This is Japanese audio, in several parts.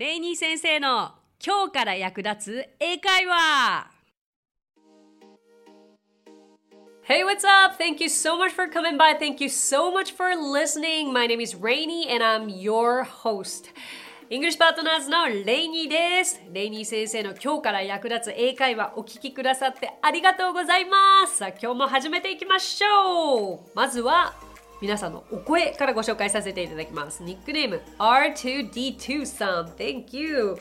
レイニー先生の今日から役立つ英会話 Hey, what's up? Thank you so much for coming by. Thank you so much for listening. My name is Rainy and I'm your host. English Partners のレイニーです。レイニー先生の今日から役立つ英会話お聞きくださってありがとうございます。さあ今日も始めていきましょう。まずは皆さんのお声からご紹介させていただきます。ニックネーム R2D2 さん。Thank you!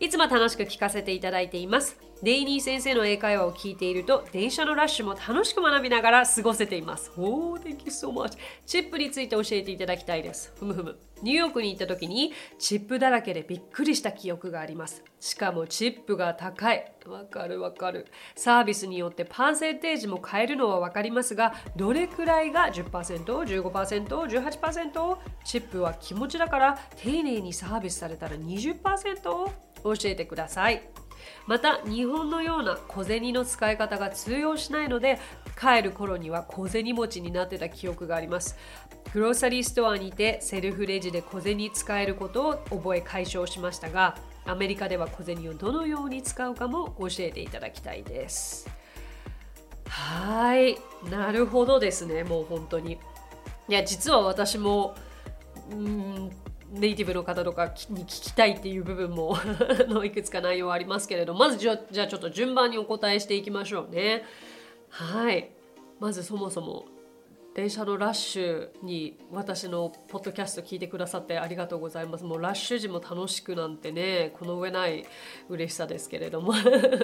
いつも楽しく聞かせていただいています。デイニー先生の英会話を聞いていると、電車のラッシュも楽しく学びながら過ごせています。おー、thank you so much. チップについて教えていただきたいです。ふむふむ。ニューヨークに行った時に、チップだらけでびっくりした記憶があります。しかもチップが高い。わかるわかる。サービスによってパーセンテージも変えるのはわかりますが、どれくらいが10%、15%、18%? チップは気持ちだから、丁寧にサービスされたら 20%? 教えてください。また日本のような小銭の使い方が通用しないので帰る頃には小銭持ちになってた記憶があります。グローサリーストアにてセルフレジで小銭使えることを覚え解消しましたがアメリカでは小銭をどのように使うかも教えていただきたいです。はい。なるほどですねもう本当に。いや実は私もうんネイティブの方とかに聞きたいっていう部分も のいくつか内容ありますけれどまずじゃじゃあちょっと順番にお答えしていきましょうね。はいまずそもそも電車のラッシュに私のポッドキャスト聞いてくださってありがとうございます。もうラッシュ時も楽しくなんてね、この上ない嬉しさですけれども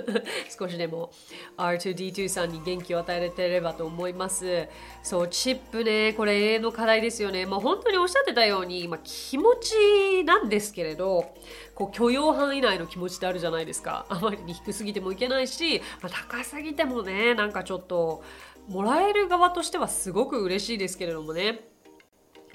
少しでも R2D2 さんに元気を与えれてればと思います。そう、チップね、これ永遠の課題ですよね。まあ、本当におっしゃってたように、まあ、気持ちなんですけれど、こう許容範囲内の気持ちってあるじゃないですか。あまりに低すぎてもいけないし、まあ、高すぎてもね、なんかちょっと、もらえる側としてはすごく嬉しいですけれどもね。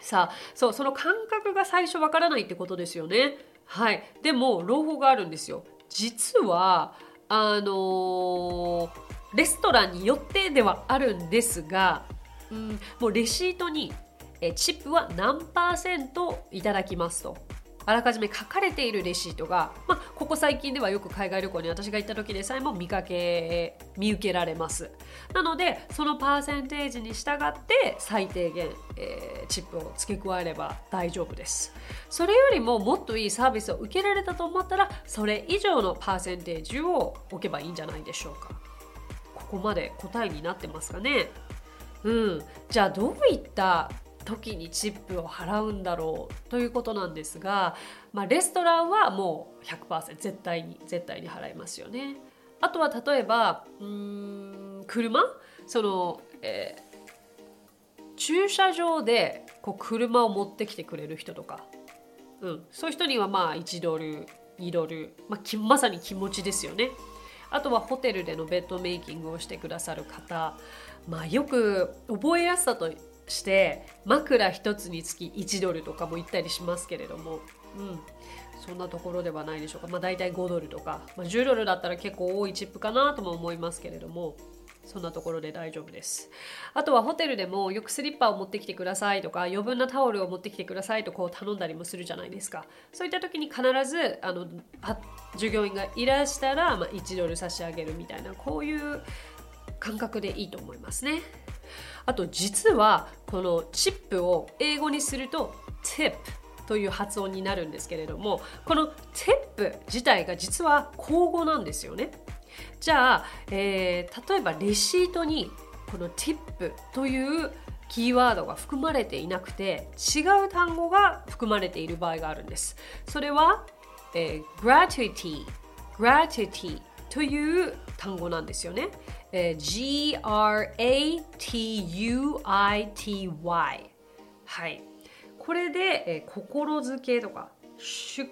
さあそうその感覚が最初わからないってことですよね。はい。でも朗報があるんですよ。実はあのー、レストランによってではあるんですが、うん、もうレシートにえチップは何パーセントいただきますと。あらかじめ書かれているレシートが、まあ、ここ最近ではよく海外旅行に私が行った時でさえも見かけ見受けられます。なのでそのパーセンテージに従って最低限、えー、チップを付け加えれば大丈夫です。それよりももっといいサービスを受けられたと思ったらそれ以上のパーセンテージを置けばいいんじゃないでしょうか。ここまで答えになってますかね。うん。じゃあどういった時にチップを払うんだろうということなんですが、まあ、レストランはもう100%絶対に絶対に払いますよね。あとは例えばうん車？その、えー、駐車場でこう車を持ってきてくれる人とか、うん、そういう人にはまあ1ドル2ドル、まあ、まさに気持ちですよね。あとはホテルでのベッドメイキングをしてくださる方、まあ、よく覚えやすさとして枕一つにつき1ドルとかも言ったりしますけれども、うん、そんなところではないでしょうか、まあ、大体5ドルとか、まあ、10ドルだったら結構多いチップかなとも思いますけれどもそんなところで大丈夫です。あとはホテルでもよくスリッパを持ってきてくださいとか余分なタオルを持ってきてくださいとこう頼んだりもするじゃないですか。そういった時に必ずあの従業員がいらしたら、まあ、1ドル差し上げるみたいなこういう感覚でいいと思いますね。あと実はこのチップを英語にすると tip という発音になるんですけれどもこの tip 自体が実は口語なんですよね。じゃあ、えー、例えばレシートにこの tip というキーワードが含まれていなくて違う単語が含まれている場合があるんです。それは、えー、gratuity gratuity という単語なんですよね。えー、G-R-A-T-U-I-T-Y はい。これで、えー、心づけとか祝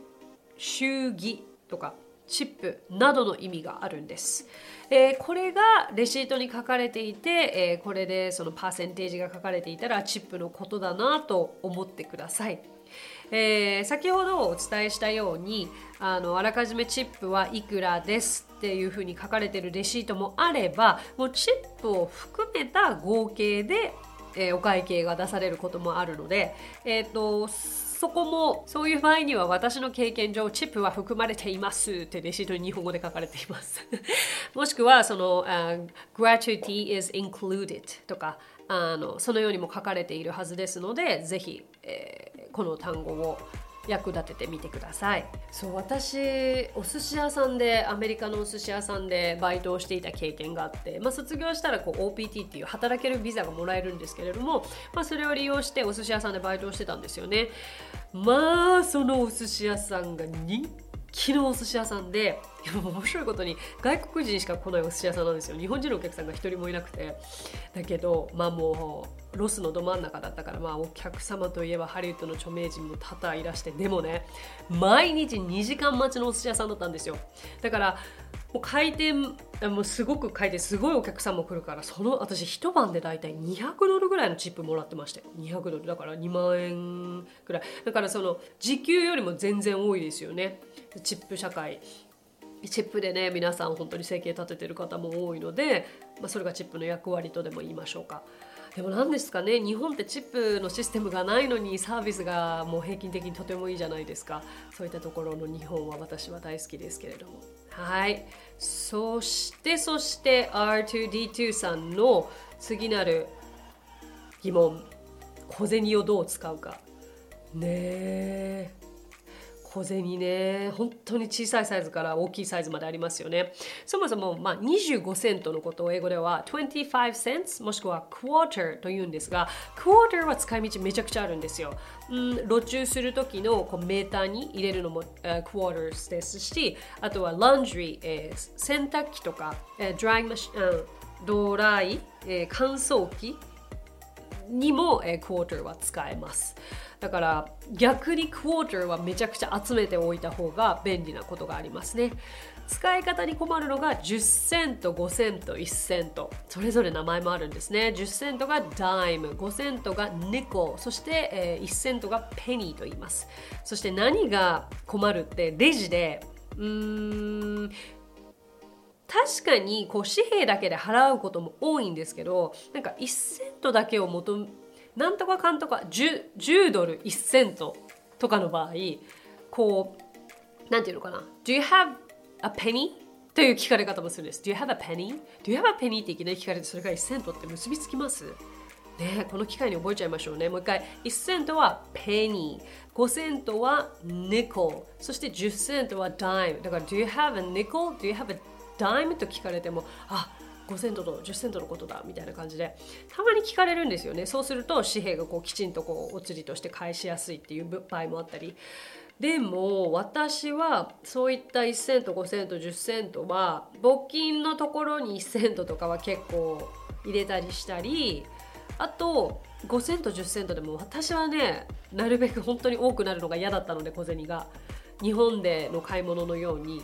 儀とかチップなどの意味があるんです、えー、これがレシートに書かれていて、えー、これでそのパーセンテージが書かれていたらチップのことだなと思ってください。えー、先ほどお伝えしたようにあのあらかじめチップはいくらですっていうふうに書かれてるレシートもあればもうチップを含めた合計で、えー、お会計が出されることもあるので、えーと、そこもそういう場合には私の経験上チップは含まれていますってレシートに日本語で書かれています。もしくはその、uh, gratuity is included とかあのそのようにも書かれているはずですのでぜひ、えー、この単語を役立ててみてください。そう私お寿司屋さんでアメリカのお寿司屋さんでバイトをしていた経験があって、まあ、卒業したらこう OPT っていう働けるビザがもらえるんですけれども、まあ、それを利用してお寿司屋さんでバイトをしてたんですよね。まあそのお寿司屋さんが人昨日お寿司屋さんで面白いことに外国人しか来ないお寿司屋さんなんですよ。日本人のお客さんが一人もいなくて。だけどまあもうロスのど真ん中だったからまあお客様といえばハリウッドの著名人も多々いらしてでもね毎日2時間待ちのお寿司屋さんだったんですよ。だからもう開店もうすごく開店すごいお客さんも来るからその私一晩で大体200ドルぐらいのチップもらってまして200ドルだから2万円ぐらい。だからその時給よりも全然多いですよね。チップ社会。チップでね皆さん本当に生計立ててる方も多いので、まあ、それがチップの役割とでも言いましょうか。でも何ですかね日本ってチップのシステムがないのにサービスがもう平均的にとてもいいじゃないですか。そういったところの日本は私は大好きですけれども。はい。そしてそして R2D2 さんの次なる疑問。小銭をどう使うか。ねえ。小銭ね本当に小さいサイズから大きいサイズまでありますよね。そもそも、まあ、25セントのことを英語では25 cents もしくは quarter というんですが quarter は使い道めちゃくちゃあるんですよ、うん、路中する時のこうメーターに入れるのも、uh, quarters ですしあとは laundry、えー、洗濯機とか、えー、ドライマシン、ドライ、えー、乾燥機にも、えー、クォーターは使えます。だから逆にクォーターはめちゃくちゃ集めておいた方が便利なことがありますね。使い方に困るのが10セント5セント1セント。それぞれ名前もあるんですね。10セントがダイム5セントがニコそして、えー、1セントがペニーと言います。そして何が困るってレジでうーん確かにこう紙幣だけで払うことも多いんですけどなんか1セントだけを求なんとかかんとか 10, 10ドル1セントとかの場合こうなんていうのかな Do you have a penny? という聞かれ方もするんです Do you have a penny? Do you have a penny? っていきなり聞かれてそれが1セントって結びつきます？ねこの機会に覚えちゃいましょうねもう一回1セントはペニー5セントはニコルそして10セントはダイムだから Do you have a nickel? Do you have a dime? と聞かれてもあ5セントと10セントのことだみたいな感じでたまに聞かれるんですよね。そうすると紙幣がこうきちんとこうお釣りとして返しやすいっていう場合もあったり。でも私はそういった1セント5セント10セントは募金のところに1セントとかは結構入れたりしたりあと5セント10セントでも私はねなるべく本当に多くなるのが嫌だったので小銭が。日本での買い物のように。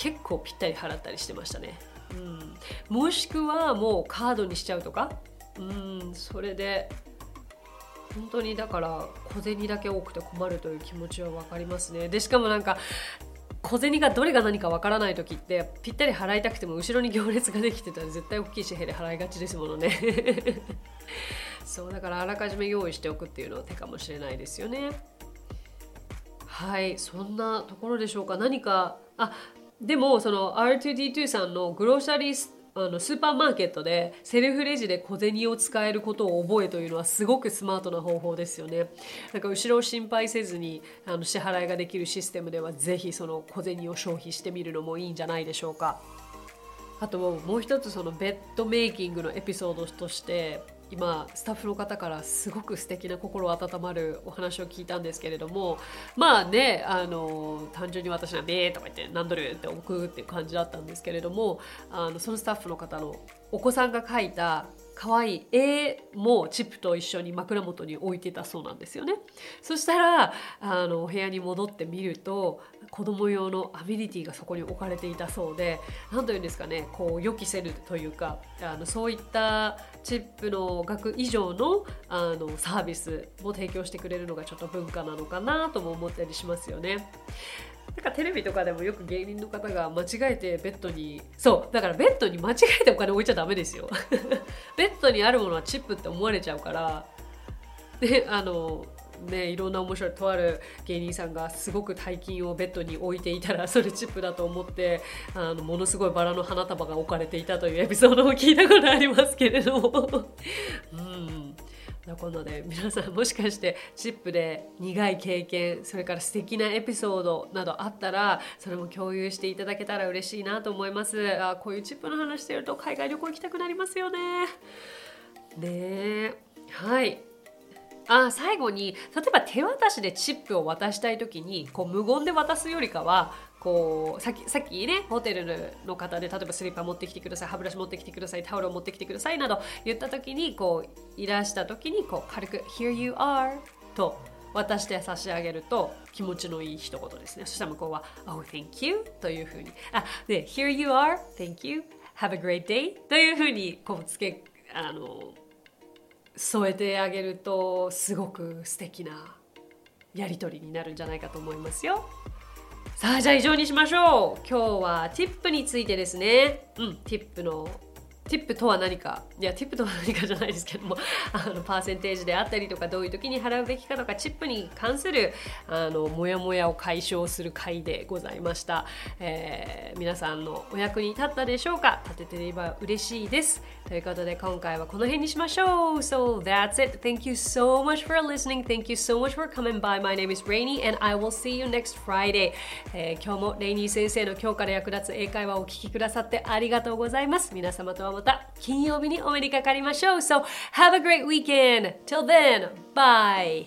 結構ぴったり払ったりしてましたね。うん、もしくはもうカードにしちゃうとか、うん、それで本当にだから小銭だけ多くて困るという気持ちは分かりますね。でしかもなんか小銭がどれが何かわからない時ってぴったり払いたくても後ろに行列ができてたら絶対大きい紙幣で払いがちですものね。そうだからあらかじめ用意しておくっていうのは手かもしれないですよね。はい。そんなところでしょうか。何かあでもその R2D2 さんのグローシャリーあのスーパーマーケットでセルフレジで小銭を使えることを覚えというのはすごくスマートな方法ですよね。なんか後ろを心配せずにあの支払いができるシステムではぜひその小銭を消費してみるのもいいんじゃないでしょうか。あともう一つそのベッドメイキングのエピソードとして今スタッフの方からすごく素敵な心温まるお話を聞いたんですけれどもまあねあの単純に私は「べー」とか言って「何ドル?」って置くっていう感じだったんですけれどもあのそのスタッフの方のお子さんが書いた可愛い絵もチップと一緒に枕元に置いてたそうなんですよね。そしたらあのお部屋に戻ってみると子供用のアメニティがそこに置かれていたそうで何というんですかねこう予期せるというかあのそういったチップの額以上のあのサービスも提供してくれるのがちょっと文化なのかなとも思ったりしますよね。なんかテレビとかでもよく芸人の方が間違えてベッドにそうだからベッドに間違えてお金置いちゃダメですよ。ベッドにあるものはチップって思われちゃうからであのねいろんな面白いとある芸人さんがすごく大金をベッドに置いていたらそれチップだと思ってあのものすごいバラの花束が置かれていたというエピソードを聞いたことありますけれども。うん。なので皆さんもしかしてチップで苦い経験それから素敵なエピソードなどあったらそれも共有していただけたら嬉しいなと思います。あこういうチップの話してると海外旅行行きたくなりますよね。ねはい。あ最後に例えば手渡しでチップを渡したい時にこう無言で渡すよりかはこうさっきさっきねホテルの方で例えばスリッパ持ってきてください歯ブラシ持ってきてくださいタオルを持ってきてくださいなど言った時にこういらした時にこう軽く「Here you are」と渡して差し上げると気持ちのいい一言ですねそしたら向こうは「Oh thank you」というふうにあで「Here you are thank you have a great day」というふうにこうつけあの添えてあげるとすごく素敵なやり取りになるんじゃないかと思いますよ。さあじゃあ以上にしましょう。今日はティップについてですね。うんティップのティップとは何かいやティップとは何かじゃないですけども あのパーセンテージであったりとかどういう時に払うべきかとかチップに関するあのモヤモヤを解消する回でございました、えー、皆さんのお役に立ったでしょうか？立ててれば嬉しいです。ということで今回はこの辺にしましょう。So that's it. Thank you so much for listening. Thank you so much for coming by. My name is Rainy and I will see you next Friday、えー、今日もレイニー先生の今日から役立つ英会話をお聞きくださってありがとうございます。皆様とはまた金曜日にお目にかかりましょう。So have a great weekend. Till then Bye.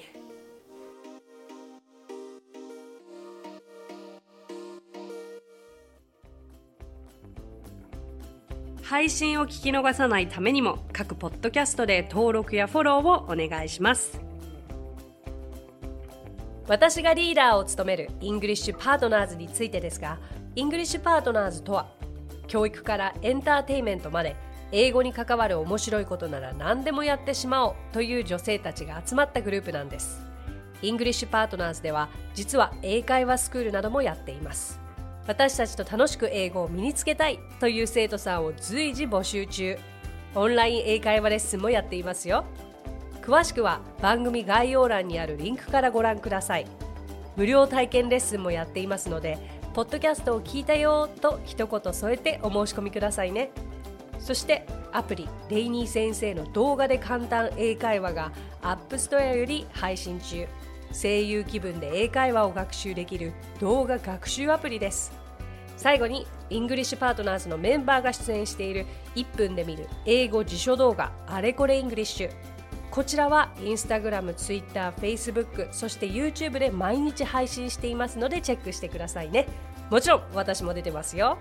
配信を聞き逃さないためにも各ポッドキャストで登録やフォローをお願いします。私がリーダーを務める English Partners についてですが English Partners とは教育からエンターテインメントまで英語に関わる面白いことなら何でもやってしまおうという女性たちが集まったグループなんです。 English Partners では実は英会話スクールなどもやっています。私たちと楽しく英語を身につけたいという生徒さんを随時募集中。オンライン英会話レッスンもやっていますよ。詳しくは番組概要欄にあるリンクからご覧ください。無料体験レッスンもやっていますのでポッドキャストを聞いたよと一言添えてお申し込みくださいね。そしてアプリレイニー先生の動画で簡単英会話が App Store より配信中。声優気分で英会話を学習できる動画学習アプリです。最後に English Partners のメンバーが出演している1分で見る英語辞書動画あれこれ English こちらはインスタグラム、ツイッター、フェイスブックそして YouTube で毎日配信していますのでチェックしてくださいね。もちろん私も出てますよ。